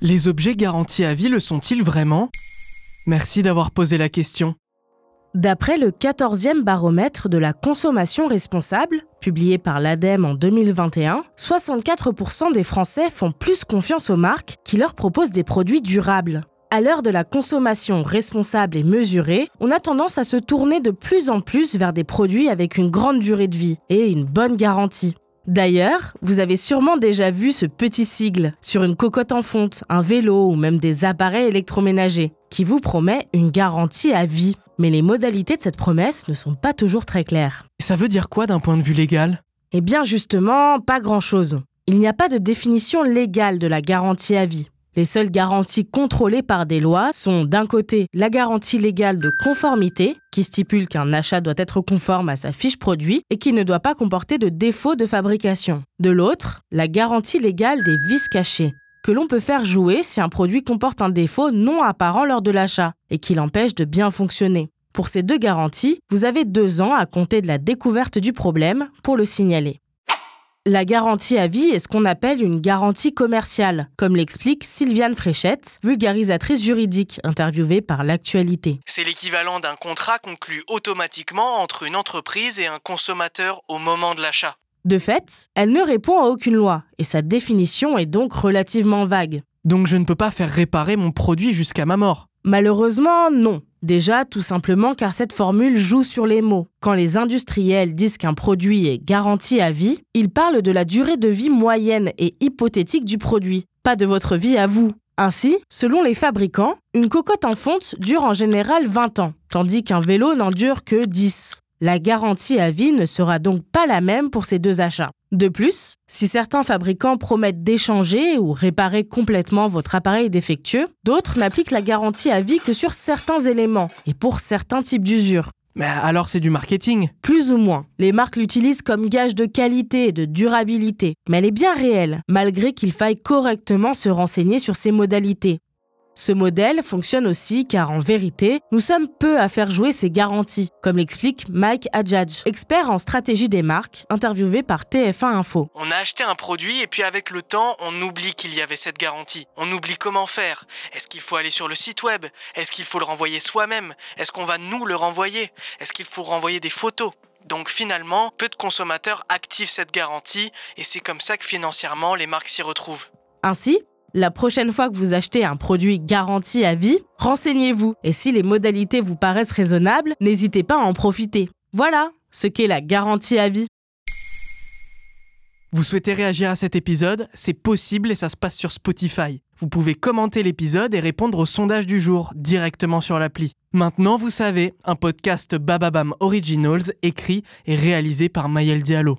Les objets garantis à vie le sont-ils vraiment? Merci d'avoir posé la question. D'après le 14e baromètre de la consommation responsable, publié par l'ADEME en 2021, 64% des Français font plus confiance aux marques qui leur proposent des produits durables. À l'heure de la consommation responsable et mesurée, on a tendance à se tourner de plus en plus vers des produits avec une grande durée de vie et une bonne garantie. D'ailleurs, vous avez sûrement déjà vu ce petit sigle sur une cocotte en fonte, un vélo ou même des appareils électroménagers qui vous promet une garantie à vie. Mais les modalités de cette promesse ne sont pas toujours très claires. Ça veut dire quoi d'un point de vue légal? Eh bien justement, pas grand-chose. Il n'y a pas de définition légale de la garantie à vie. Les seules garanties contrôlées par des lois sont d'un côté la garantie légale de conformité, qui stipule qu'un achat doit être conforme à sa fiche produit et qui ne doit pas comporter de défaut de fabrication. De l'autre, la garantie légale des vices cachés, que l'on peut faire jouer si un produit comporte un défaut non apparent lors de l'achat et qui l'empêche de bien fonctionner. Pour ces deux garanties, vous avez deux ans à compter de la découverte du problème pour le signaler. La garantie à vie est ce qu'on appelle une garantie commerciale, comme l'explique Sylviane Fréchette, vulgarisatrice juridique interviewée par l'actualité. C'est l'équivalent d'un contrat conclu automatiquement entre une entreprise et un consommateur au moment de l'achat. De fait, elle ne répond à aucune loi, et sa définition est donc relativement vague. Donc je ne peux pas faire réparer mon produit jusqu'à ma mort. Malheureusement, non. Déjà, tout simplement car cette formule joue sur les mots. Quand les industriels disent qu'un produit est garanti à vie, ils parlent de la durée de vie moyenne et hypothétique du produit, pas de votre vie à vous. Ainsi, selon les fabricants, une cocotte en fonte dure en général 20 ans, tandis qu'un vélo n'en dure que 10. La garantie à vie ne sera donc pas la même pour ces deux achats. De plus, si certains fabricants promettent d'échanger ou réparer complètement votre appareil défectueux, d'autres n'appliquent la garantie à vie que sur certains éléments et pour certains types d'usure. Mais alors c'est du marketing Plus ou moins. Les marques l'utilisent comme gage de qualité et de durabilité, mais elle est bien réelle, malgré qu'il faille correctement se renseigner sur ses modalités. Ce modèle fonctionne aussi car en vérité, nous sommes peu à faire jouer ces garanties, comme l'explique Mike Adjadj, expert en stratégie des marques, interviewé par TF1 Info. On a acheté un produit et puis avec le temps, on oublie qu'il y avait cette garantie. On oublie comment faire. Est-ce qu'il faut aller sur le site web? Est-ce qu'il faut le renvoyer soi-même? Est-ce qu'on va nous le renvoyer? Est-ce qu'il faut renvoyer des photos? Donc finalement, peu de consommateurs activent cette garantie et c'est comme ça que financièrement les marques s'y retrouvent. Ainsi, la prochaine fois que vous achetez un produit garanti à vie, renseignez-vous. Et si les modalités vous paraissent raisonnables, n'hésitez pas à en profiter. Voilà ce qu'est la garantie à vie. Vous souhaitez réagir à cet épisode? C'est possible et ça se passe sur Spotify. Vous pouvez commenter l'épisode et répondre au sondage du jour directement sur l'appli. Maintenant, vous savez, un podcast Bababam Originals écrit et réalisé par Mayel Diallo.